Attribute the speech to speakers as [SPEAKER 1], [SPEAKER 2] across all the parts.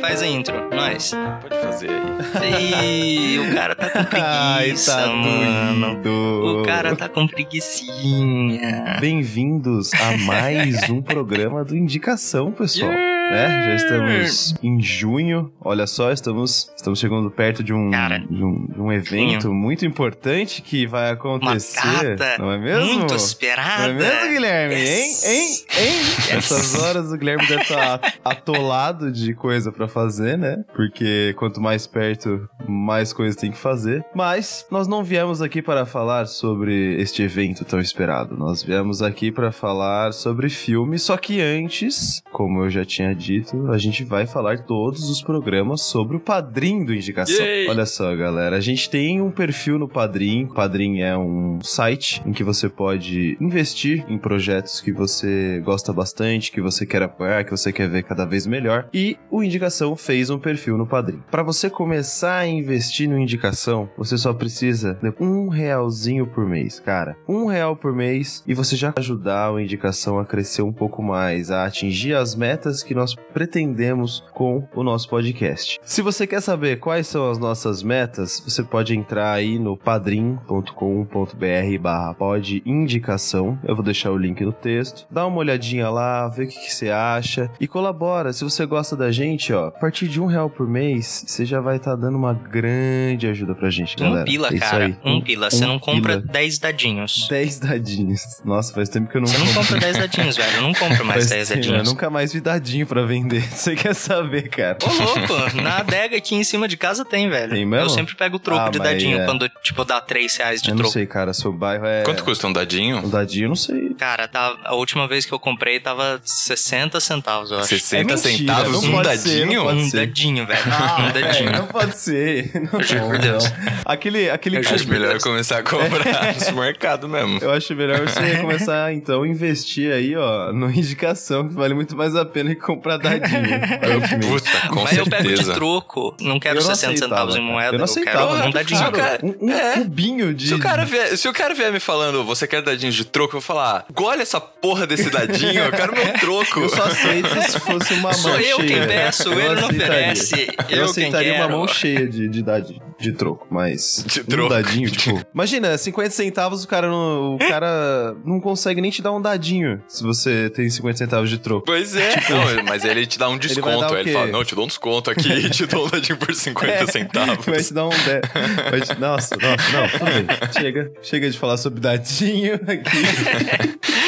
[SPEAKER 1] Faz a intro. Nós.
[SPEAKER 2] Pode fazer aí.
[SPEAKER 1] Ih, o cara tá com
[SPEAKER 3] Ai,
[SPEAKER 1] preguiça,
[SPEAKER 3] tá
[SPEAKER 1] mano.
[SPEAKER 3] doido.
[SPEAKER 1] O cara tá com preguicinha.
[SPEAKER 3] Bem-vindos a mais um programa do Indicação, pessoal. Né? Já estamos em junho. Olha só, estamos, estamos chegando perto de um,
[SPEAKER 1] Cara.
[SPEAKER 3] de um, de um evento muito importante que vai acontecer. não é mesmo?
[SPEAKER 1] muito
[SPEAKER 3] Não
[SPEAKER 1] esperada.
[SPEAKER 3] é mesmo, Guilherme?
[SPEAKER 1] Yes.
[SPEAKER 3] Hein? Hein? Hein? Nessas horas o Guilherme deve estar atolado de coisa pra fazer, né? Porque quanto mais perto, mais coisas tem que fazer. Mas nós não viemos aqui para falar sobre este evento tão esperado. Nós viemos aqui para falar sobre filme, só que antes, como eu já tinha dito, a gente vai falar todos os programas sobre o Padrim do Indicação.
[SPEAKER 2] Yay!
[SPEAKER 3] Olha só, galera, a gente tem um perfil no Padrim. Padrim é um site em que você pode investir em projetos que você gosta bastante, que você quer apoiar, que você quer ver cada vez melhor. E o Indicação fez um perfil no Padrim. Para você começar a investir no Indicação, você só precisa de um realzinho por mês, cara. Um real por mês e você já ajudar o Indicação a crescer um pouco mais, a atingir as metas que nós pretendemos com o nosso podcast. Se você quer saber quais são as nossas metas, você pode entrar aí no padrim.com.br barra podindicação. Eu vou deixar o link no texto. Dá uma olhadinha lá, vê o que, que você acha e colabora. Se você gosta da gente, ó, a partir de um real por mês, você já vai estar dando uma grande ajuda pra gente, galera.
[SPEAKER 1] Um pila,
[SPEAKER 3] É
[SPEAKER 1] cara.
[SPEAKER 3] aí.
[SPEAKER 1] Um pila. Você
[SPEAKER 3] um
[SPEAKER 1] não compra
[SPEAKER 3] pila.
[SPEAKER 1] 10 dadinhos.
[SPEAKER 3] 10 dadinhos. Nossa, faz tempo que eu não
[SPEAKER 1] Você não compra 10 dadinhos, velho. Eu não compro mais
[SPEAKER 3] Faz
[SPEAKER 1] 10
[SPEAKER 3] tempo, Eu
[SPEAKER 1] dadinhos.
[SPEAKER 3] nunca mais vi dadinho pra vender. Você quer saber, cara?
[SPEAKER 1] Ô, louco, na adega aqui em cima de casa tem, velho.
[SPEAKER 3] Tem mesmo?
[SPEAKER 1] Eu sempre pego o troco
[SPEAKER 3] Ah,
[SPEAKER 1] de dadinho
[SPEAKER 3] é.
[SPEAKER 1] quando, tipo, dá 3 reais de
[SPEAKER 3] eu não
[SPEAKER 1] troco.
[SPEAKER 3] sei, cara. Seu bairro é.
[SPEAKER 2] Quanto custa um dadinho?
[SPEAKER 3] Um dadinho, eu não sei.
[SPEAKER 1] Cara, tá, a última vez que eu comprei tava 60 centavos, eu acho.
[SPEAKER 2] 60
[SPEAKER 3] É
[SPEAKER 2] centavos
[SPEAKER 3] não
[SPEAKER 2] um
[SPEAKER 3] pode ser,
[SPEAKER 2] dadinho?
[SPEAKER 3] não pode
[SPEAKER 1] um
[SPEAKER 3] ser.
[SPEAKER 1] dadinho, velho.
[SPEAKER 3] Ah,
[SPEAKER 1] um dadinho.
[SPEAKER 3] é, não pode ser. Não,
[SPEAKER 1] Juro por
[SPEAKER 3] não,
[SPEAKER 1] Deus.
[SPEAKER 3] não. Aquele, aquele
[SPEAKER 2] Eu acho melhor começar a comprar no supermercado mesmo.
[SPEAKER 3] Eu acho melhor você começar, então, a investir aí, ó, no indicação, que vale muito mais a pena que comprar o que me-
[SPEAKER 2] Puta, com
[SPEAKER 1] Mas eu pego de
[SPEAKER 2] certeza.
[SPEAKER 1] troco. Não quero
[SPEAKER 3] Eu não
[SPEAKER 1] 60
[SPEAKER 3] aceitava,
[SPEAKER 1] centavos em moeda.
[SPEAKER 3] Eu não
[SPEAKER 1] quero
[SPEAKER 3] aceitava.
[SPEAKER 1] um dadinho.
[SPEAKER 2] Cara.
[SPEAKER 3] Um, um
[SPEAKER 2] É.
[SPEAKER 3] cubinho de...
[SPEAKER 2] Se o, cara vier, se o cara vier me falando, você quer dadinho de troco, eu vou falar, olha essa porra desse dadinho, eu quero meu troco.
[SPEAKER 3] Eu só aceito se fosse uma mão
[SPEAKER 1] Sou eu
[SPEAKER 3] cheia.
[SPEAKER 1] quem peço,
[SPEAKER 3] Eu
[SPEAKER 1] ele não oferece.
[SPEAKER 3] Eu,
[SPEAKER 1] Eu, quem
[SPEAKER 3] aceitaria
[SPEAKER 1] quero.
[SPEAKER 3] uma mão cheia de, de, dadinho, de troco, mas.
[SPEAKER 2] De
[SPEAKER 3] Um
[SPEAKER 2] troco.
[SPEAKER 3] dadinho, tipo. Imagina, 50 centavos o cara não, o cara não consegue nem te dar um dadinho se você tem 50 centavos de troco.
[SPEAKER 2] Pois é. Não, mas ele te dá um desconto.
[SPEAKER 3] o
[SPEAKER 2] ele
[SPEAKER 3] quê?
[SPEAKER 2] fala, não, eu te dou um desconto aqui e te dou um dadinho por 50
[SPEAKER 3] É,
[SPEAKER 2] centavos.
[SPEAKER 3] Vai te dar um. De... vai te- Nossa, nossa, não, tudo bem. Chega, chega de falar sobre dadinho aqui.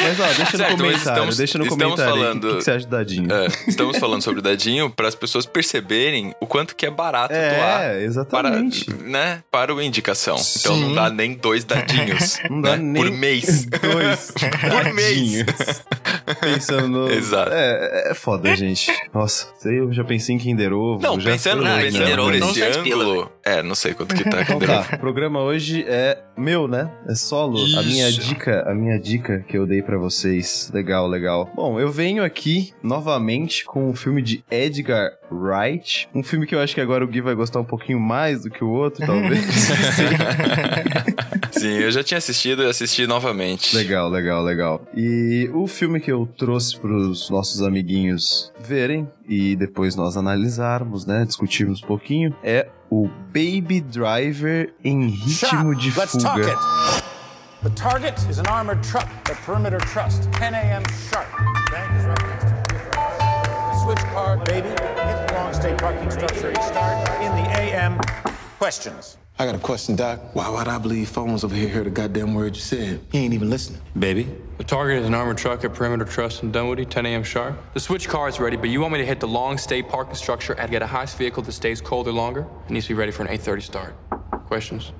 [SPEAKER 3] Mas ó, deixa no
[SPEAKER 2] Certo, mas
[SPEAKER 3] comentário.
[SPEAKER 2] estamos-
[SPEAKER 3] deixa no
[SPEAKER 2] estamos
[SPEAKER 3] comentário
[SPEAKER 2] falando-
[SPEAKER 3] o que, que você acha de dadinho.
[SPEAKER 2] É, estamos falando sobre dadinho para as pessoas perceberem o quanto que é barato doar.
[SPEAKER 3] É,
[SPEAKER 2] Para,
[SPEAKER 3] exatamente.
[SPEAKER 2] Né, para o indicação. Então
[SPEAKER 3] Sim.
[SPEAKER 2] não dá nem dois dadinhos
[SPEAKER 3] Não dá
[SPEAKER 2] né,
[SPEAKER 3] nem
[SPEAKER 2] por mês.
[SPEAKER 3] dois
[SPEAKER 2] Por mês.
[SPEAKER 3] Pensando no.
[SPEAKER 2] Exato.
[SPEAKER 3] É, é foda, gente. Nossa, sei, eu já pensei em Kinder Ovo.
[SPEAKER 2] Não,
[SPEAKER 3] já
[SPEAKER 2] pensando,
[SPEAKER 3] foi longe,
[SPEAKER 2] pensando
[SPEAKER 1] Kinder? Ovo
[SPEAKER 2] por
[SPEAKER 1] dá uns
[SPEAKER 2] esse
[SPEAKER 1] 10 pila,
[SPEAKER 2] ângulo. É, não sei quanto que tá
[SPEAKER 3] Então
[SPEAKER 2] Kinder Ovo.
[SPEAKER 3] tá, o programa hoje é meu, né? É solo. A minha
[SPEAKER 2] Isso.
[SPEAKER 3] dica, a minha dica que eu dei pra vocês. Legal, legal. Bom, eu venho aqui novamente com o filme de Edgar Wright. Um filme que eu acho que agora o Gui vai gostar um pouquinho mais do que o outro, talvez.
[SPEAKER 2] Sim, eu já tinha assistido e assisti novamente.
[SPEAKER 3] Legal, legal, legal. E o filme que eu trouxe pros nossos amiguinhos verem e depois nós analisarmos, né, discutirmos um pouquinho, é o Baby Driver em ritmo de
[SPEAKER 4] Let's talk
[SPEAKER 3] fuga.
[SPEAKER 4] it. The target is an armored truck at Perimeter Trust, 10 a.m. sharp. Bank is right next to it. Switch card, baby. Hit the long state parking structure. Start in the a.m. Questions.
[SPEAKER 5] I got a question, Doc. Why would I believe phones over here heard a goddamn word you said? He ain't even listening.
[SPEAKER 6] Baby? The target is an armored truck at Perimeter Trust in Dunwoody, 10 a.m. sharp. The switch car is ready, but you want me to hit the long stay parking structure and get a heist vehicle that stays colder longer? It needs to be ready for an 8.30 start. Questions?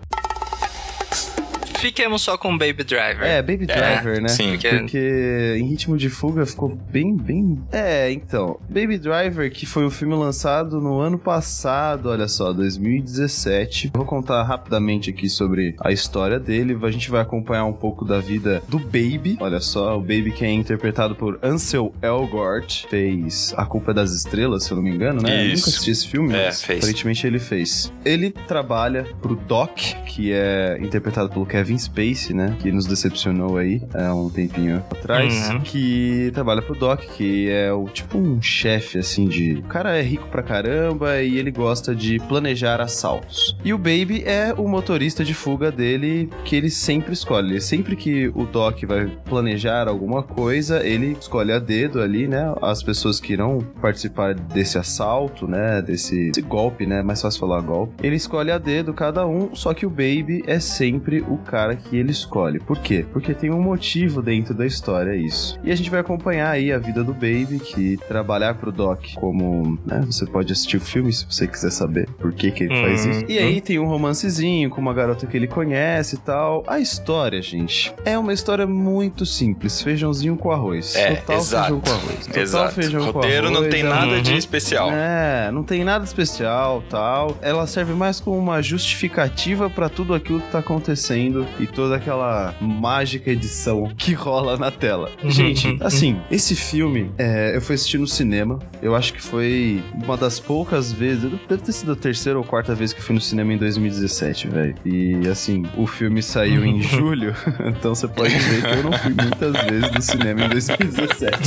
[SPEAKER 1] Fiquemos só com Baby Driver.
[SPEAKER 3] É, Baby Driver, né?
[SPEAKER 2] sim.
[SPEAKER 1] Porque-
[SPEAKER 3] Porque em ritmo de fuga ficou bem, bem. É, então. Baby Driver, que foi um filme lançado no ano passado, olha só, 2017. Vou contar rapidamente aqui sobre a história dele. A gente vai acompanhar um pouco da vida do Baby. Olha só, o Baby que é interpretado por Ansel Elgort. Fez A Culpa é das Estrelas, se eu não me engano, né? Eu
[SPEAKER 2] Isso.
[SPEAKER 3] nunca assisti esse filme,
[SPEAKER 2] É,
[SPEAKER 3] mas
[SPEAKER 2] fez.
[SPEAKER 3] aparentemente ele fez. Ele trabalha pro Doc, que é interpretado pelo Kevin Spacey, né? Que nos decepcionou aí há um tempinho atrás.
[SPEAKER 1] Uhum.
[SPEAKER 3] Que trabalha pro Doc, que é o tipo um chefe, assim, de. O cara é rico pra caramba e ele gosta de planejar assaltos. E o Baby é o motorista de fuga dele que ele sempre escolhe. Sempre que o Doc vai planejar alguma coisa, ele escolhe a dedo ali, né? As pessoas que irão participar desse assalto, né? Desse, desse golpe, né? Mais fácil falar golpe. Ele escolhe a dedo cada um, só que o Baby é sempre o cara que ele escolhe. Por quê? Porque tem um motivo dentro da história, é isso. E a gente vai acompanhar aí a vida do Baby, que trabalhar pro Doc como, né? Você pode assistir o filme se você quiser saber por que que ele faz
[SPEAKER 1] Uhum.
[SPEAKER 3] isso. E aí tem um romancezinho com uma garota que ele conhece e tal. A história, gente, é uma história muito simples. Feijãozinho com arroz.
[SPEAKER 2] É,
[SPEAKER 3] Total
[SPEAKER 2] exato.
[SPEAKER 3] feijão com arroz. Total
[SPEAKER 2] Exato.
[SPEAKER 3] feijão com
[SPEAKER 2] Roteiro não
[SPEAKER 3] arroz,
[SPEAKER 2] tem
[SPEAKER 3] é
[SPEAKER 2] nada de especial.
[SPEAKER 3] é, não tem nada especial, tal. Ela serve mais como uma justificativa pra tudo aquilo que tá acontecendo e toda aquela mágica edição que rola na tela. Gente, assim, esse filme, é, eu fui assistir no cinema. Eu acho que foi uma das poucas vezes, deve ter sido a terceira ou quarta vez que eu fui no cinema em 2017, velho. E assim, o filme saiu em julho, então você pode ver que eu não fui muitas vezes no cinema em 2017.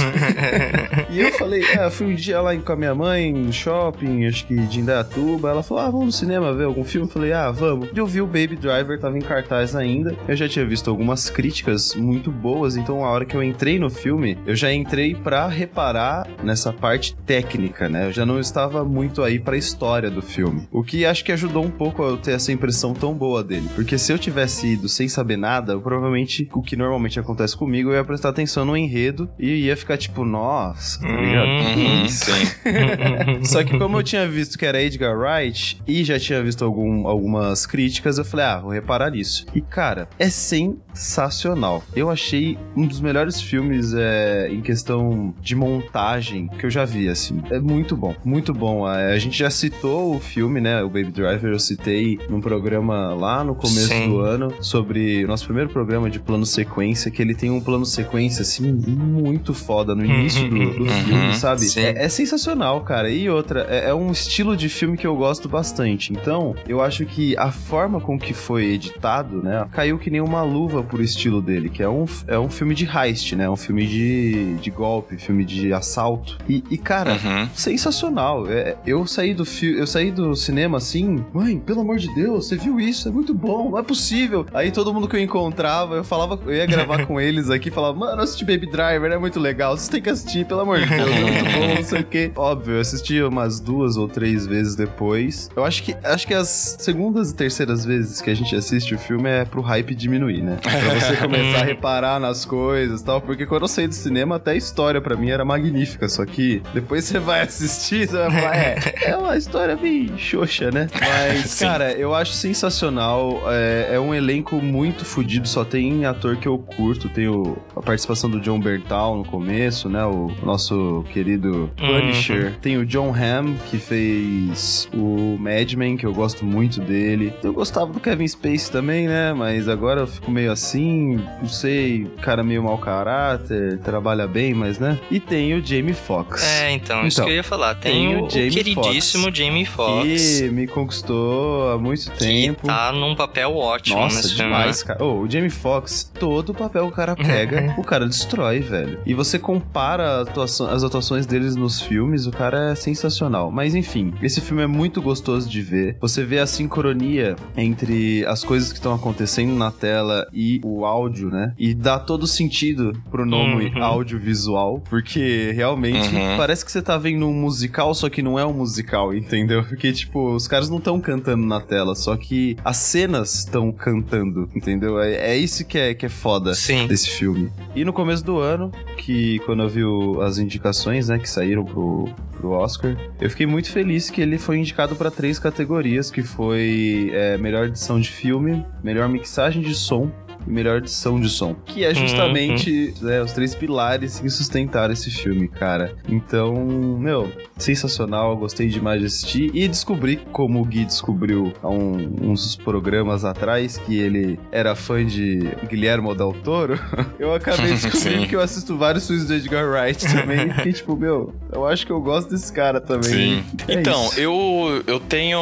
[SPEAKER 3] E eu falei, ah, fui um dia lá com a minha mãe no shopping, acho que de Indaiatuba. Ela falou, ah, vamos no cinema ver algum filme? Eu falei, ah, vamos. E eu vi o Baby Driver, tava em cartaz ainda. Eu já tinha visto algumas críticas muito boas, então a hora que eu entrei no filme, eu já entrei pra reparar nessa parte técnica, né? Eu já não estava muito aí pra história do filme. O que acho que ajudou um pouco a eu ter essa impressão tão boa dele. Porque se eu tivesse ido sem saber nada, eu provavelmente, o que normalmente acontece comigo, eu ia prestar atenção no enredo e ia ficar tipo, nossa, tá ligado?
[SPEAKER 2] Uhum,
[SPEAKER 3] Isso.
[SPEAKER 2] sim.
[SPEAKER 3] Só que como eu tinha visto que era Edgar Wright e já tinha visto algum- algumas críticas, eu falei, ah, vou reparar nisso. E cara, é sensacional. Eu achei um dos melhores filmes é, em questão de montagem que eu já vi, assim. É muito bom, muito bom. A, a gente já citou o filme, né, o Baby Driver, eu citei num programa lá no começo
[SPEAKER 1] Sim.
[SPEAKER 3] do ano sobre o nosso primeiro programa de plano sequência, que ele tem um plano sequência, assim, muito foda no início do, do
[SPEAKER 2] Uhum,
[SPEAKER 3] filme, sabe?
[SPEAKER 1] sim.
[SPEAKER 3] É, é sensacional, cara. E outra, é, é um estilo de filme que eu gosto bastante. Então, eu acho que a forma com que foi editado, né, caiu que nem uma luva pro estilo dele, que é um, é um filme de heist, né? Um filme de, de golpe, filme de assalto. E, e, cara,
[SPEAKER 2] Uhum.
[SPEAKER 3] sensacional. É, eu saí do eu saí do cinema assim, mãe, pelo amor de Deus, você viu isso? É muito bom, não é possível. Aí todo mundo que eu encontrava, eu falava, eu ia gravar com eles aqui, falava, mano, assisti Baby Driver, é muito legal, vocês têm que assistir, pelo amor de Deus, é muito bom, não sei o quê. Óbvio, eu assisti umas duas ou três vezes depois. Eu acho que acho que as segundas e terceiras vezes que a gente assiste o filme é pro hype diminuir, né? Pra você começar a reparar nas coisas e tal, porque quando eu saí do cinema, até a história pra mim era magnífica, só que depois você vai assistir, você vai falar, é, é uma história bem xoxa, né? Mas, cara, eu acho sensacional, é, é um elenco muito fodido, só tem ator que eu curto, tem o- a participação do John Bertal no começo, né? O nosso querido Punisher. Tem o John Hamm, que fez o Madman, que eu gosto muito dele. Eu gostava do Kevin Spacey também, né? Mas agora eu fico meio assim, não sei, cara meio mau caráter, trabalha bem, mas né? E tem o Jamie Foxx.
[SPEAKER 1] É, então, isso
[SPEAKER 3] Então,
[SPEAKER 1] que eu ia falar. Tem,
[SPEAKER 3] tem o
[SPEAKER 1] o,
[SPEAKER 3] Jamie
[SPEAKER 1] queridíssimo Jamie Foxx.
[SPEAKER 3] Que me conquistou há muito
[SPEAKER 1] Que
[SPEAKER 3] tempo.
[SPEAKER 1] tá num papel ótimo
[SPEAKER 3] Nossa,
[SPEAKER 1] nesse filme,
[SPEAKER 3] demais, cara. Ô, o Jamie Foxx, todo papel que o cara pega, o cara destrói, velho. E você compara atuação- as atuações deles nos filmes, o cara é sensacional. Mas enfim, esse filme é muito gostoso de ver. Você vê a sincronia entre as coisas que estão acontecendo na tela e o áudio, né? E dá todo sentido pro nome
[SPEAKER 1] Uhum.
[SPEAKER 3] audiovisual, porque realmente
[SPEAKER 2] Uhum.
[SPEAKER 3] parece que você tá vendo um musical, só que não é um musical, entendeu? Porque, tipo, os caras não estão cantando na tela, só que as cenas estão cantando, entendeu? É, é isso que é, que é foda
[SPEAKER 1] Sim.
[SPEAKER 3] desse filme. E no começo do ano, que quando eu vi o- as indicações, né, que saíram pro, pro Oscar, eu fiquei muito feliz que ele foi indicado pra três categorias, que foi é, melhor edição de filme, melhor mixagem de som e melhor edição de som. Que é justamente né, os três pilares que sustentaram esse filme, cara. Então, meu, sensacional, gostei demais de assistir e descobri, como o Gui descobriu há um- uns programas atrás, que ele era fã de Guilherme Del Toro, eu acabei descobrindo que eu assisto vários filmes do Edgar Wright também. e tipo, meu, eu acho que eu gosto desse cara também.
[SPEAKER 2] Sim.
[SPEAKER 3] É
[SPEAKER 2] então,
[SPEAKER 3] isso.
[SPEAKER 2] eu, eu tenho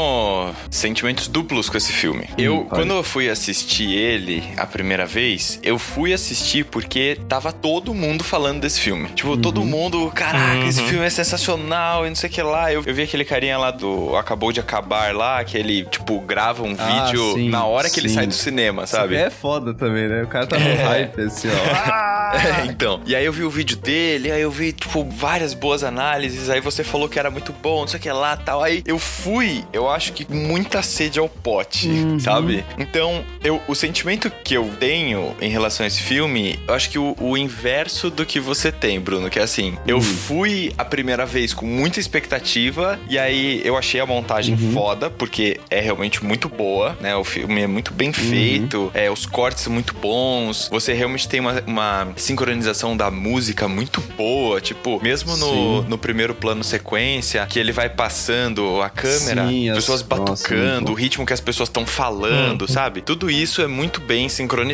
[SPEAKER 2] sentimentos duplos com esse filme. eu,
[SPEAKER 3] fale.
[SPEAKER 2] quando eu fui assistir ele a primeira vez, eu fui assistir porque tava todo mundo falando desse filme. Tipo, todo
[SPEAKER 3] Uhum.
[SPEAKER 2] mundo, caraca, esse filme é sensacional e não sei o que lá. Eu, eu vi aquele carinha lá do Acabou de Acabar lá, que ele, tipo, grava um
[SPEAKER 3] Ah,
[SPEAKER 2] vídeo
[SPEAKER 3] sim,
[SPEAKER 2] na hora que ele
[SPEAKER 3] sim.
[SPEAKER 2] sai do cinema, sabe?
[SPEAKER 3] É foda também, né? O cara tá no hype, assim, ó.
[SPEAKER 2] É, então. E aí eu vi o vídeo dele, aí eu vi, tipo, várias boas análises, aí você falou que era muito bom, não sei o que lá tal. Aí eu fui, eu acho que com muita sede ao pote, sabe? Então, eu, o sentimento que eu tenho em relação a esse filme, eu acho que o, o inverso do que você tem, Bruno, que é assim, eu fui a primeira vez com muita expectativa, e aí eu achei a montagem foda, porque é realmente muito boa, né? O filme é muito bem feito, é, os cortes são muito bons, você realmente tem uma, uma sincronização da música muito boa, tipo, mesmo no,
[SPEAKER 3] Sim.
[SPEAKER 2] no primeiro plano sequência, que ele vai passando a câmera,
[SPEAKER 3] Sim, as-
[SPEAKER 2] pessoas
[SPEAKER 3] nossa, muito
[SPEAKER 2] batucando,
[SPEAKER 3] bom.
[SPEAKER 2] o ritmo que as pessoas estão falando, sabe? Tudo isso é muito bem sincronizado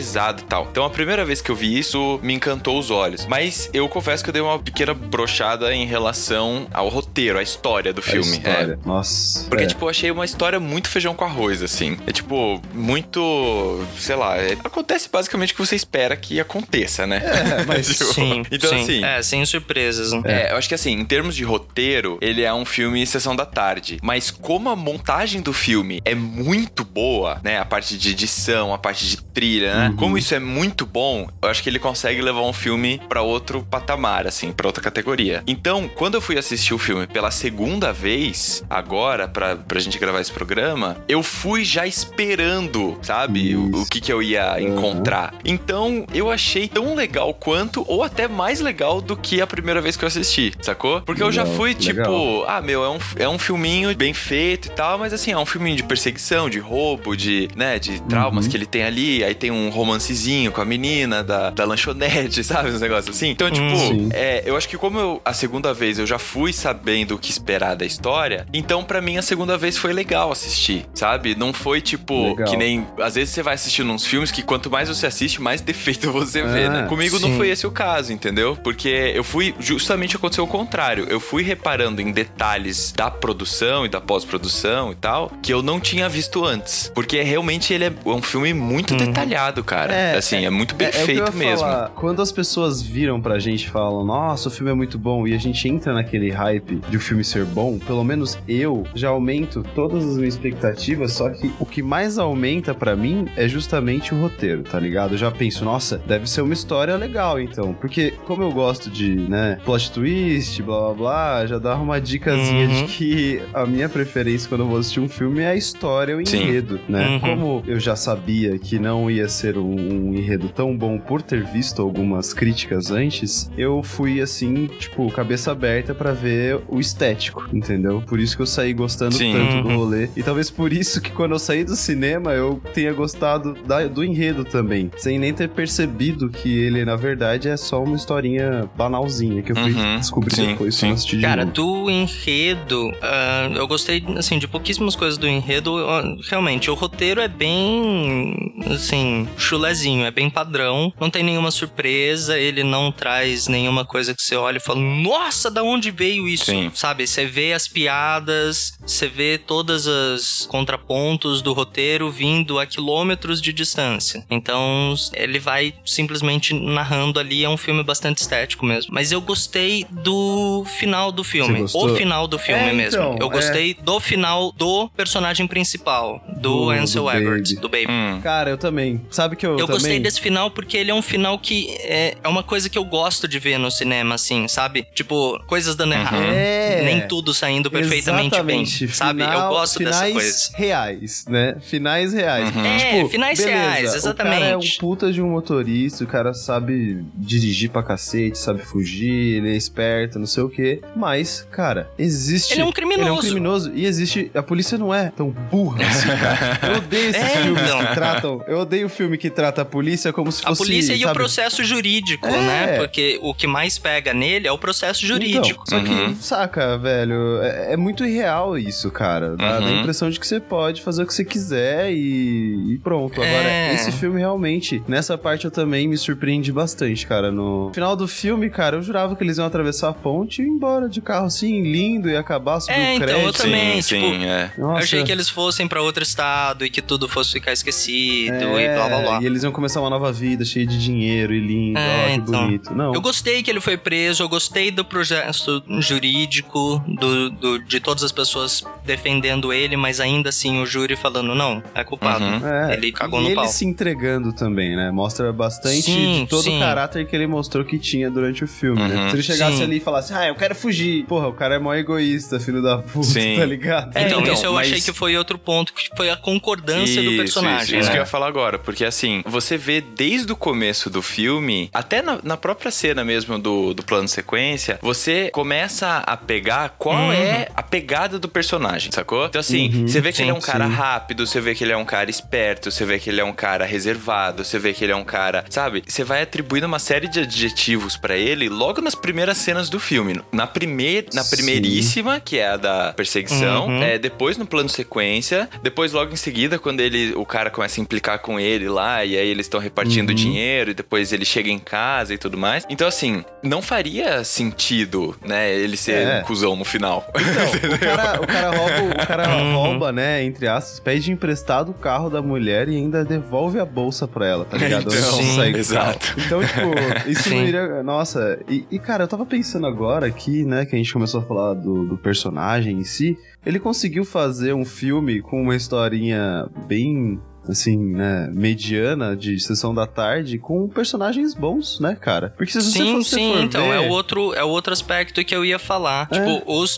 [SPEAKER 2] e tal. Então a primeira vez que eu vi isso me encantou os olhos. Mas eu confesso que eu dei uma pequena brochada em relação ao roteiro, à história do
[SPEAKER 3] A
[SPEAKER 2] filme.
[SPEAKER 3] história.
[SPEAKER 2] É.
[SPEAKER 3] Nossa.
[SPEAKER 2] Porque,
[SPEAKER 3] é.
[SPEAKER 2] tipo, eu achei uma história muito feijão com arroz, assim. É, tipo, muito. Sei lá. é- acontece basicamente o que você espera que aconteça, né?
[SPEAKER 3] É, mas
[SPEAKER 2] Tipo,
[SPEAKER 1] Sim,
[SPEAKER 2] então,
[SPEAKER 1] sim.
[SPEAKER 2] assim.
[SPEAKER 1] É, sem surpresas. né?
[SPEAKER 2] É, eu acho que assim, em termos de roteiro, ele é um filme sessão da tarde. Mas como a montagem do filme é muito boa, né? A parte de edição, a parte de trilha, né? Como isso é muito bom, eu acho que ele consegue levar um filme pra outro patamar, assim, pra outra categoria. Então, quando eu fui assistir o filme pela segunda vez, agora, pra, pra gente gravar esse programa, eu fui já esperando, sabe? O, o que, que eu ia encontrar. Então, eu achei tão legal quanto, ou até mais legal do que a primeira vez que eu assisti, sacou? Porque eu já
[SPEAKER 3] Legal,
[SPEAKER 2] fui, tipo,
[SPEAKER 3] legal.
[SPEAKER 2] ah, meu, é um, é um filminho bem feito e tal, mas assim, é um filminho de perseguição, de roubo, de, né, de traumas que ele tem ali. Aí tem um romancezinho com a menina da, da lanchonete, sabe? Uns negócios assim. Então, tipo,
[SPEAKER 3] Sim.
[SPEAKER 2] é, eu acho que como eu, a segunda vez eu já fui sabendo o que esperar da história, então pra mim a segunda vez foi legal assistir, sabe? Não foi tipo
[SPEAKER 3] Legal.
[SPEAKER 2] que nem. Às vezes você vai assistindo uns filmes que quanto mais você assiste, mais defeito você vê,
[SPEAKER 3] Ah,
[SPEAKER 2] né? Comigo não
[SPEAKER 1] sim.
[SPEAKER 2] foi esse o caso, entendeu? Porque eu fui. Justamente aconteceu o contrário. Eu fui reparando em detalhes da produção e da pós-produção e tal, que eu não tinha visto antes. Porque realmente ele é um filme muito detalhado, cara.
[SPEAKER 3] É,
[SPEAKER 2] assim, é, muito bem
[SPEAKER 3] É- é o que eu
[SPEAKER 2] feito mesmo.
[SPEAKER 3] falar. Quando as pessoas viram pra gente e falam, nossa, o filme é muito bom, e a gente entra naquele hype de o filme ser bom, pelo menos eu já aumento todas as minhas expectativas, só que o que mais aumenta pra mim é justamente o roteiro, tá ligado? Eu já penso, nossa, deve ser uma história legal, então. Porque, como eu gosto de, né, plot twist, blá blá blá, já dá uma dicasinha
[SPEAKER 1] Uhum.
[SPEAKER 3] de que a minha preferência quando eu vou assistir um filme é a história, o
[SPEAKER 2] Sim.
[SPEAKER 3] enredo, né?
[SPEAKER 1] Uhum.
[SPEAKER 3] Como eu já sabia que não ia ser um, um enredo tão bom por ter visto algumas críticas antes, eu fui assim, tipo, cabeça aberta pra ver o estético, entendeu? Por isso que eu saí gostando
[SPEAKER 2] Sim.
[SPEAKER 3] tanto do
[SPEAKER 1] Uhum.
[SPEAKER 3] rolê. E talvez por isso que quando eu saí do cinema eu tenha gostado da- do enredo também, sem nem ter percebido que ele na verdade é só uma historinha banalzinha que eu fui
[SPEAKER 2] Uhum.
[SPEAKER 3] descobrir
[SPEAKER 2] Sim,
[SPEAKER 3] depois
[SPEAKER 2] sim.
[SPEAKER 3] de
[SPEAKER 1] Cara,
[SPEAKER 3] novo.
[SPEAKER 1] do enredo, ah, eu gostei, assim, de pouquíssimas coisas do enredo. Ah, Realmente, o roteiro é bem, assim, chulezinho, é bem padrão. Não tem nenhuma surpresa, ele não traz nenhuma coisa que você olha e fala, nossa, da onde veio isso?
[SPEAKER 2] Sim.
[SPEAKER 1] Sabe? Você vê as piadas, você vê todas as contrapontos do roteiro vindo a quilômetros de distância. Então, ele vai simplesmente narrando ali, é um filme bastante estético mesmo. Mas eu gostei do final do filme. O final do filme
[SPEAKER 3] É,
[SPEAKER 1] mesmo.
[SPEAKER 3] então,
[SPEAKER 1] eu gostei do final do personagem principal, do
[SPEAKER 3] Do-
[SPEAKER 1] Ansel
[SPEAKER 3] do
[SPEAKER 1] do Baby.
[SPEAKER 2] Hum.
[SPEAKER 3] Cara, eu também. Sabe que eu,
[SPEAKER 1] Eu
[SPEAKER 3] também...
[SPEAKER 1] gostei desse final porque ele é um final que é, é uma coisa que eu gosto de ver no cinema, assim, sabe? Tipo, coisas dando errado.
[SPEAKER 3] É.
[SPEAKER 1] Nem tudo saindo perfeitamente
[SPEAKER 3] Exatamente.
[SPEAKER 1] bem, sabe?
[SPEAKER 3] Final-
[SPEAKER 1] eu gosto dessa coisa.
[SPEAKER 3] reais, né? Finais reais.
[SPEAKER 1] É, finais reais,
[SPEAKER 3] O cara é um
[SPEAKER 1] exatamente.
[SPEAKER 3] puta de um motorista, o cara sabe sabe dirigir pra cacete, sabe fugir, ele é esperto, não sei o quê. Mas, cara, existe.
[SPEAKER 1] Ele é um criminoso.
[SPEAKER 3] Ele é um criminoso. E existe. A polícia não é tão burra assim, cara. Eu odeio esses
[SPEAKER 1] É,
[SPEAKER 3] filmes
[SPEAKER 1] então.
[SPEAKER 3] que tratam. Eu odeio o filme que trata a polícia como se
[SPEAKER 1] A
[SPEAKER 3] fosse.
[SPEAKER 1] polícia e o
[SPEAKER 3] sabe?
[SPEAKER 1] processo jurídico,
[SPEAKER 3] É.
[SPEAKER 1] né? Porque o que mais pega nele é o processo jurídico.
[SPEAKER 3] Então, só que,
[SPEAKER 2] Uhum.
[SPEAKER 3] saca, velho, é, é muito irreal isso, cara. Dá, dá a
[SPEAKER 2] Uhum.
[SPEAKER 3] impressão de que você pode fazer o que você quiser e, e pronto. Agora,
[SPEAKER 1] É.
[SPEAKER 3] esse filme realmente, nessa parte eu também me surpreendi bastante, cara. No final do filme, cara, eu jurava que eles iam atravessar a ponte e ir embora de carro assim, lindo, e acabar, subir
[SPEAKER 1] É,
[SPEAKER 3] o
[SPEAKER 1] então,
[SPEAKER 3] crédito.
[SPEAKER 1] eu também,
[SPEAKER 2] sim,
[SPEAKER 1] tipo,
[SPEAKER 2] sim, é.
[SPEAKER 1] Eu
[SPEAKER 3] Nossa.
[SPEAKER 1] achei que eles fossem pra outro estado e que tudo fosse ficar esquecido
[SPEAKER 3] É,
[SPEAKER 1] e blá blá blá.
[SPEAKER 3] E eles iam começar uma nova vida, cheia de dinheiro e lindo.
[SPEAKER 1] É,
[SPEAKER 3] ó, que
[SPEAKER 1] então.
[SPEAKER 3] bonito. Não.
[SPEAKER 1] Eu gostei que ele foi preso, eu gostei do processo jurídico, do, do- de todas as pessoas defendendo ele, mas ainda assim o júri falando, não, é culpado.
[SPEAKER 2] Uhum.
[SPEAKER 3] É,
[SPEAKER 1] Ele cagou
[SPEAKER 3] e
[SPEAKER 1] no
[SPEAKER 3] ele
[SPEAKER 1] pau.
[SPEAKER 3] se entregando também, né? Mostra bastante
[SPEAKER 1] Sim,
[SPEAKER 3] de todo
[SPEAKER 1] sim.
[SPEAKER 3] o caráter que ele mostrou que tinha durante o filme, né?
[SPEAKER 2] Uhum.
[SPEAKER 3] Se ele chegasse
[SPEAKER 1] Sim.
[SPEAKER 3] ali e falasse, ah, eu quero fugir. Porra, o cara é mó egoísta, filho da puta,
[SPEAKER 2] Sim.
[SPEAKER 3] tá ligado?
[SPEAKER 2] É,
[SPEAKER 1] Então,
[SPEAKER 2] então,
[SPEAKER 1] isso eu
[SPEAKER 2] mas-
[SPEAKER 1] achei que foi outro ponto, que foi a concordância do
[SPEAKER 2] Isso,
[SPEAKER 1] personagem.
[SPEAKER 2] Isso, isso
[SPEAKER 1] né?
[SPEAKER 2] que eu ia falar agora, porque assim, você vê desde o começo do filme, até na, na própria cena mesmo do, do plano sequência, você começa a pegar qual
[SPEAKER 1] Uhum.
[SPEAKER 2] é a pegada do personagem, sacou? Então assim, você vê que
[SPEAKER 1] Sim,
[SPEAKER 2] ele é um cara
[SPEAKER 3] sim.
[SPEAKER 2] rápido, você vê que ele é um cara esperto, você vê que ele é um cara reservado, você vê que ele é um cara, sabe? Você vai atribuindo uma série de adjetivos pra ele logo nas primeiras cenas do filme. Na primeira, na
[SPEAKER 3] Sim.
[SPEAKER 2] primeiríssima, que é a da perseguição,
[SPEAKER 1] Uhum.
[SPEAKER 2] é, depois no plano sequência, depois logo em seguida, quando ele, o cara começa a implicar com ele lá, e aí eles estão repartindo
[SPEAKER 3] Uhum.
[SPEAKER 2] dinheiro, e depois ele chega em casa e tudo mais. Então, assim, não faria sentido, né, ele ser
[SPEAKER 3] É.
[SPEAKER 2] um cuzão no final.
[SPEAKER 3] Então, o cara, o cara rouba, o cara
[SPEAKER 1] Uhum.
[SPEAKER 3] rouba, né, entre aspas, pede emprestado o carro da mulher e ainda devolve a bolsa pra ela, tá ligado?
[SPEAKER 2] Então,
[SPEAKER 3] de
[SPEAKER 1] sim,
[SPEAKER 3] o
[SPEAKER 2] exato.
[SPEAKER 3] carro. Então, tipo, isso não
[SPEAKER 1] Sim.
[SPEAKER 3] iria... Nossa, e, e, cara, eu tava pensando agora aqui, né, que a gente começou a falar do, do personagem em si, ele conseguiu fazer um filme com uma historinha bem assim, né, mediana de sessão da tarde com personagens bons, né, cara? Porque se você
[SPEAKER 1] Sim,
[SPEAKER 3] fosse
[SPEAKER 1] sim,
[SPEAKER 3] for
[SPEAKER 1] então,
[SPEAKER 3] ver,
[SPEAKER 1] é o outro, é o outro aspecto que eu ia falar.
[SPEAKER 3] É.
[SPEAKER 1] Tipo, os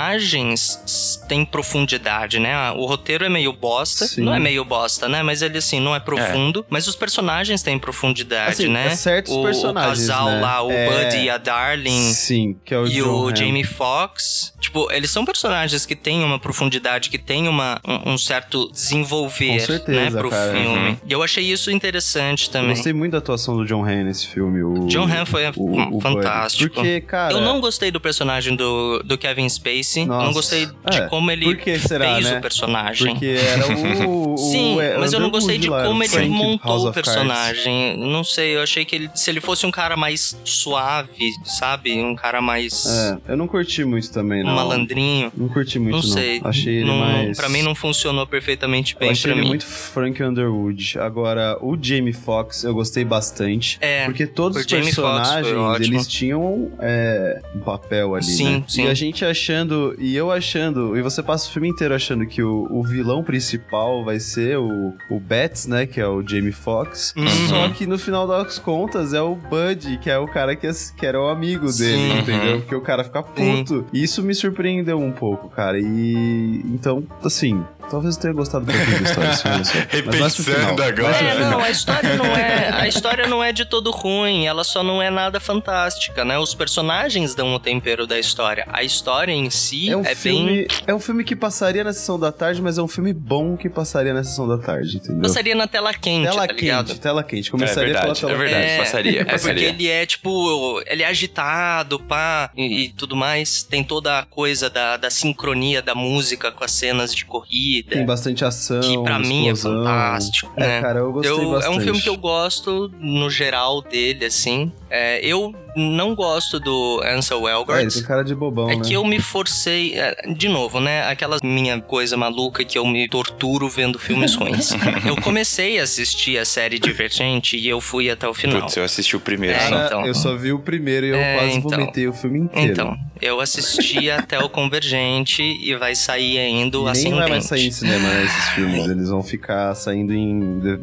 [SPEAKER 1] personagens têm profundidade, né? O roteiro é meio bosta.
[SPEAKER 3] Sim.
[SPEAKER 1] Não é meio bosta, né? Mas ele, assim, não é profundo. Mas os personagens têm profundidade,
[SPEAKER 3] Assim,
[SPEAKER 1] né?
[SPEAKER 3] é certos
[SPEAKER 1] o,
[SPEAKER 3] personagens,
[SPEAKER 1] O casal
[SPEAKER 3] né?
[SPEAKER 1] lá, o
[SPEAKER 3] É.
[SPEAKER 1] Buddy e a Darling.
[SPEAKER 3] Sim, que é o
[SPEAKER 1] E
[SPEAKER 3] John
[SPEAKER 1] o
[SPEAKER 3] Hamm.
[SPEAKER 1] Jamie Foxx, tipo, eles são personagens que têm uma profundidade, que têm uma, um, um certo desenvolver,
[SPEAKER 3] Com certeza,
[SPEAKER 1] né, pro
[SPEAKER 3] cara.
[SPEAKER 1] filme.
[SPEAKER 2] Uhum.
[SPEAKER 1] E eu achei isso interessante
[SPEAKER 3] Eu
[SPEAKER 1] também.
[SPEAKER 3] gostei muito da atuação do John Hamm nesse filme. O,
[SPEAKER 1] John Hamm foi
[SPEAKER 3] o, o
[SPEAKER 1] fantástico.
[SPEAKER 3] Porque, cara.
[SPEAKER 1] Eu não gostei do personagem do, do Kevin Spacey.
[SPEAKER 3] Nossa.
[SPEAKER 1] Não gostei de
[SPEAKER 3] É,
[SPEAKER 1] como ele
[SPEAKER 3] será,
[SPEAKER 1] fez
[SPEAKER 3] né?
[SPEAKER 1] o personagem.
[SPEAKER 3] Porque era o. o
[SPEAKER 1] Sim,
[SPEAKER 3] é,
[SPEAKER 1] mas eu não gostei de como ele
[SPEAKER 3] Frank
[SPEAKER 1] montou o personagem. Não sei, eu achei que ele, se ele fosse um cara mais suave, sabe? Um cara mais
[SPEAKER 3] É, eu não curti muito também,
[SPEAKER 1] um
[SPEAKER 3] não.
[SPEAKER 1] malandrinho.
[SPEAKER 3] Não curti muito,
[SPEAKER 1] Não
[SPEAKER 3] não.
[SPEAKER 1] sei.
[SPEAKER 3] Achei ele
[SPEAKER 1] não,
[SPEAKER 3] mais.
[SPEAKER 1] Pra mim não funcionou perfeitamente
[SPEAKER 3] Eu
[SPEAKER 1] bem
[SPEAKER 3] achei
[SPEAKER 1] pra
[SPEAKER 3] ele
[SPEAKER 1] mim.
[SPEAKER 3] muito Frank Underwood. Agora, o Jamie Foxx eu gostei bastante.
[SPEAKER 1] É,
[SPEAKER 3] Porque todos os personagens, eles tinham é, um papel ali,
[SPEAKER 1] Sim,
[SPEAKER 3] né?
[SPEAKER 1] sim.
[SPEAKER 3] E a gente achando, e eu achando, e você passa o filme inteiro achando que o, o vilão principal vai ser o, o Bats, né? Que é o Jamie Foxx.
[SPEAKER 1] Uhum.
[SPEAKER 3] Só que no final das contas é o Buddy, que é o cara que, que era o amigo dele,
[SPEAKER 1] Sim.
[SPEAKER 3] entendeu? Porque o cara fica puto. E isso me surpreendeu um pouco, cara. E então, assim, talvez eu tenha gostado um pouquinho da história desse filme. só. Final.
[SPEAKER 2] Repensando agora.
[SPEAKER 1] É, não, a história não é, a história não é de todo ruim, ela só não é nada fantástica, né? Os personagens dão o tempero da história. A história em si
[SPEAKER 3] É um,
[SPEAKER 1] é
[SPEAKER 3] filme,
[SPEAKER 1] bem
[SPEAKER 3] é um filme que passaria na sessão da tarde, mas é um filme bom que passaria na sessão da tarde, entendeu?
[SPEAKER 1] passaria na tela quente,
[SPEAKER 3] tela
[SPEAKER 1] tá ligado?
[SPEAKER 3] quente, tela quente.
[SPEAKER 2] É
[SPEAKER 3] Começaria
[SPEAKER 2] verdade,
[SPEAKER 3] pela
[SPEAKER 2] é
[SPEAKER 3] tela
[SPEAKER 2] verdade.
[SPEAKER 1] É,
[SPEAKER 2] passaria,
[SPEAKER 1] É porque
[SPEAKER 2] passaria.
[SPEAKER 1] ele é, tipo, ele é agitado, pá, e, e tudo mais. Tem toda a coisa da, da sincronia da música com as cenas de corrida.
[SPEAKER 3] Tem bastante ação,
[SPEAKER 1] que pra mim é
[SPEAKER 3] explosão.
[SPEAKER 1] fantástico,
[SPEAKER 3] É,
[SPEAKER 1] né?
[SPEAKER 3] cara, eu gostei
[SPEAKER 1] Eu-
[SPEAKER 3] bastante.
[SPEAKER 1] é um filme que eu gosto no geral dele, assim. É, eu não gosto do Ansel
[SPEAKER 3] É,
[SPEAKER 1] Elgort.
[SPEAKER 3] ele tem cara de bobão,
[SPEAKER 1] É
[SPEAKER 3] né?
[SPEAKER 1] que eu me forcei, é, de novo, né? Aquela minha coisa maluca que eu me torturo vendo filmes ruins. eu comecei a assistir a série Divergente e eu fui até o final.
[SPEAKER 2] Putz, eu assisti o primeiro
[SPEAKER 1] É,
[SPEAKER 2] só.
[SPEAKER 1] Então.
[SPEAKER 3] eu só vi o primeiro e eu
[SPEAKER 1] É,
[SPEAKER 3] quase
[SPEAKER 1] então.
[SPEAKER 3] vomitei o filme inteiro.
[SPEAKER 1] Então, eu assisti até o Convergente e vai sair ainda o
[SPEAKER 3] E nem vai mais sair em cinema, né, esses filmes. Eles vão ficar saindo em,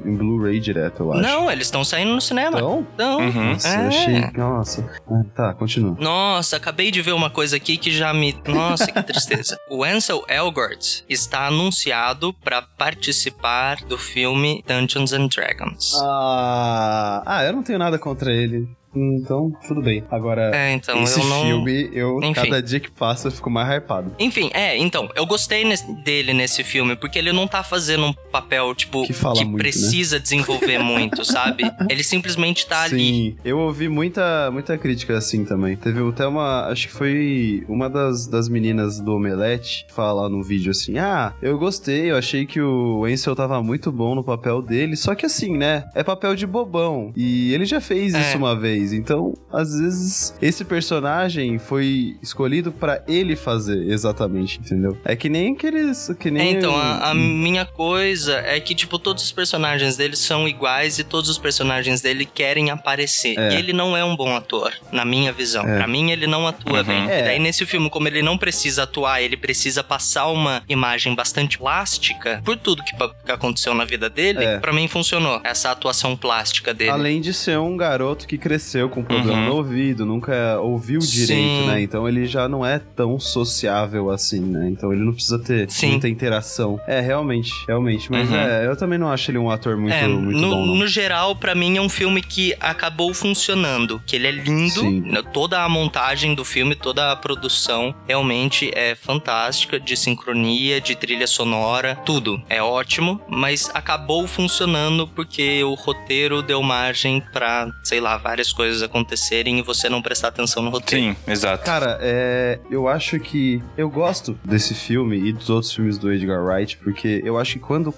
[SPEAKER 3] em Blu-ray direto, eu acho.
[SPEAKER 1] Não, eles estão saindo no cinema.
[SPEAKER 3] Então?
[SPEAKER 1] Não.
[SPEAKER 3] Nossa,
[SPEAKER 1] É.
[SPEAKER 3] eu achei... Nossa. Ah, Tá, continua.
[SPEAKER 1] Nossa, acabei de ver uma coisa aqui que já me. Nossa, que tristeza. o Ansel Elgort está anunciado para participar do filme Dungeons and Dragons.
[SPEAKER 3] Ah, ah, eu não tenho nada contra ele. Então, tudo bem. Agora,
[SPEAKER 1] É, então,
[SPEAKER 3] esse
[SPEAKER 1] eu não-
[SPEAKER 3] filme, eu,
[SPEAKER 1] Enfim.
[SPEAKER 3] cada dia que passa, eu fico mais hypado.
[SPEAKER 1] Enfim, é, então, eu gostei nesse- dele nesse filme, porque ele não tá fazendo um papel, tipo,
[SPEAKER 3] Que fala muito, né?
[SPEAKER 1] precisa desenvolver muito, sabe? Ele simplesmente tá ali.
[SPEAKER 3] Sim, eu ouvi muita, muita crítica assim também. Teve até uma. Acho que foi uma das, das meninas do Omelete falar no vídeo assim: Ah, eu gostei, eu achei que o Ansel tava muito bom no papel dele. Só que assim, né? É papel de bobão. E ele já fez
[SPEAKER 1] É.
[SPEAKER 3] isso uma vez. Então, às vezes, esse personagem foi escolhido pra ele fazer exatamente, entendeu? É que nem aqueles. Que
[SPEAKER 1] É,
[SPEAKER 3] nem
[SPEAKER 1] então, a, a minha coisa é que, tipo, todos os personagens dele são iguais e todos os personagens dele querem aparecer.
[SPEAKER 3] É.
[SPEAKER 1] E ele não é um bom ator, na minha visão.
[SPEAKER 3] É.
[SPEAKER 1] Pra mim, ele não atua
[SPEAKER 2] Uhum.
[SPEAKER 1] bem.
[SPEAKER 3] É.
[SPEAKER 1] E daí, nesse filme, como ele não precisa atuar, ele precisa passar uma imagem bastante plástica por tudo que, que aconteceu na vida dele,
[SPEAKER 3] É.
[SPEAKER 1] pra mim funcionou. Essa atuação plástica dele.
[SPEAKER 3] Além de ser um garoto que cresceu com problema
[SPEAKER 2] Uhum.
[SPEAKER 3] no ouvido, nunca ouviu
[SPEAKER 1] Sim.
[SPEAKER 3] direito, né? Então ele já não é tão sociável assim, né? Então ele não precisa ter
[SPEAKER 1] Sim.
[SPEAKER 3] muita interação. É, realmente, realmente. Mas
[SPEAKER 2] Uhum.
[SPEAKER 3] é, eu também não acho ele um ator muito,
[SPEAKER 1] É,
[SPEAKER 3] muito
[SPEAKER 1] no,
[SPEAKER 3] bom, não.
[SPEAKER 1] no geral, pra mim é um filme que acabou funcionando. Que ele é lindo,
[SPEAKER 3] Sim.
[SPEAKER 1] né, toda a montagem do filme, toda a produção realmente é fantástica, de sincronia, de trilha sonora, tudo é ótimo, mas acabou funcionando porque o roteiro deu margem pra, sei lá, várias coisas acontecerem e você não prestar atenção no roteiro.
[SPEAKER 2] Sim, exato.
[SPEAKER 3] Cara, é, eu acho que eu gosto desse filme e dos outros filmes do Edgar Wright, porque eu acho que quando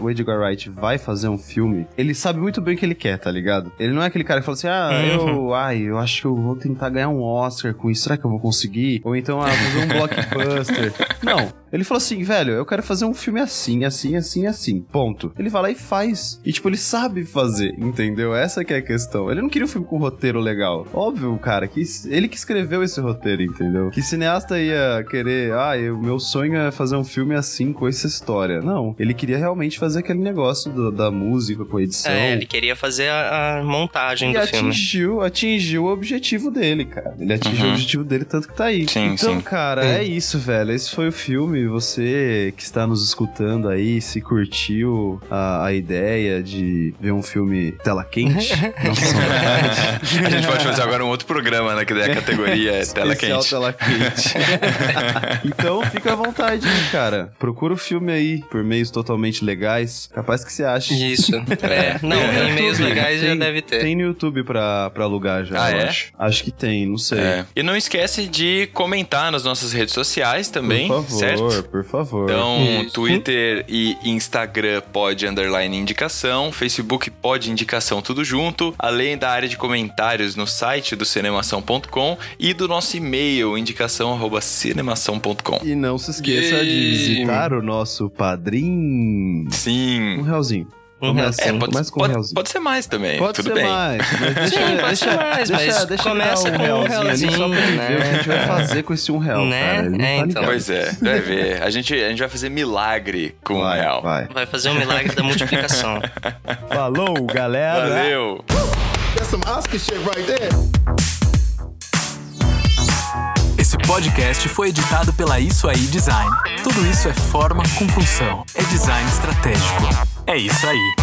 [SPEAKER 3] o Edgar Wright vai fazer um filme, ele sabe muito bem o que ele quer, tá ligado? Ele não é aquele cara que fala assim, ah,
[SPEAKER 1] Uhum.
[SPEAKER 3] eu, ai, eu acho que eu vou tentar ganhar um Oscar com isso, será que eu vou conseguir? Ou então, ah, fazer um blockbuster. não, ele falou assim, velho, eu quero fazer um filme assim, assim, assim, assim, ponto. Ele vai lá e faz. E, tipo, ele sabe fazer, entendeu? Essa que é a questão. Ele não queria um filme com roteiro legal. Óbvio, cara, que ele que escreveu esse roteiro, entendeu? Que cineasta ia querer, ah, o meu sonho é fazer um filme assim, com essa história. Não, ele queria realmente fazer aquele negócio do- da música com a edição.
[SPEAKER 1] É, ele queria fazer a, a montagem
[SPEAKER 3] E
[SPEAKER 1] do filme.
[SPEAKER 3] atingiu, atingiu o objetivo dele, cara. Ele atingiu
[SPEAKER 2] Uhum.
[SPEAKER 3] o objetivo dele, tanto que tá aí.
[SPEAKER 2] Sim,
[SPEAKER 3] então,
[SPEAKER 2] sim.
[SPEAKER 3] cara, é isso, velho. Esse foi o filme. Você que está nos escutando aí, se curtiu a, a ideia de ver um filme tela quente. Nossa.
[SPEAKER 2] A gente pode fazer agora um outro programa, né? Que daí a categoria é tela quente.
[SPEAKER 3] tela quente. então, fica à vontade, cara. Procura o filme aí por meios totalmente legais. Capaz que você ache.
[SPEAKER 1] Isso. É. Não,
[SPEAKER 3] Tem
[SPEAKER 1] em meios legais já
[SPEAKER 3] tem-
[SPEAKER 1] deve ter.
[SPEAKER 3] Tem no YouTube pra, pra alugar já,
[SPEAKER 2] Ah,
[SPEAKER 3] eu
[SPEAKER 2] é?
[SPEAKER 3] acho. Acho que tem, não sei.
[SPEAKER 2] É. E não esquece de comentar nas nossas redes sociais também,
[SPEAKER 3] por favor, por favor.
[SPEAKER 2] Então,
[SPEAKER 1] Isso.
[SPEAKER 2] Twitter e Instagram pode underline indicação, Facebook pode indicação tudo junto, além da área de comentários no site do cinemação.com e do nosso e-mail indicação@cinemação.com.
[SPEAKER 3] E não se esqueça de
[SPEAKER 1] E-
[SPEAKER 3] visitar o nosso padrinho. Um
[SPEAKER 2] Sim.
[SPEAKER 3] realzinho.
[SPEAKER 1] Um
[SPEAKER 3] Começa,
[SPEAKER 2] É, pode,
[SPEAKER 3] começa com um
[SPEAKER 2] pode,
[SPEAKER 3] realzinho.
[SPEAKER 2] pode ser mais também.
[SPEAKER 3] Pode
[SPEAKER 2] tudo
[SPEAKER 3] ser
[SPEAKER 2] bem.
[SPEAKER 3] mais. Deixa,
[SPEAKER 1] Sim, pode
[SPEAKER 3] deixa,
[SPEAKER 1] ser mais,
[SPEAKER 3] deixa,
[SPEAKER 1] mas
[SPEAKER 3] deixa
[SPEAKER 1] começa
[SPEAKER 3] um
[SPEAKER 1] com um
[SPEAKER 3] realzinho ali só pra ele
[SPEAKER 1] realzinho,
[SPEAKER 3] ver o que a gente vai
[SPEAKER 1] né?
[SPEAKER 3] fazer com esse um real,
[SPEAKER 1] Né?
[SPEAKER 3] cara.
[SPEAKER 1] É,
[SPEAKER 3] tá
[SPEAKER 1] então.
[SPEAKER 2] Pois é, vai ver. A gente, a gente vai fazer milagre com o
[SPEAKER 3] Vai,
[SPEAKER 2] real.
[SPEAKER 3] vai.
[SPEAKER 1] Vai fazer o milagre da multiplicação.
[SPEAKER 3] Falou, galera.
[SPEAKER 2] Valeu!
[SPEAKER 5] That's some Oscar shit right there.
[SPEAKER 7] Esse podcast foi editado pela Isso Aí Design. Tudo isso é forma com função. É design estratégico. É isso aí.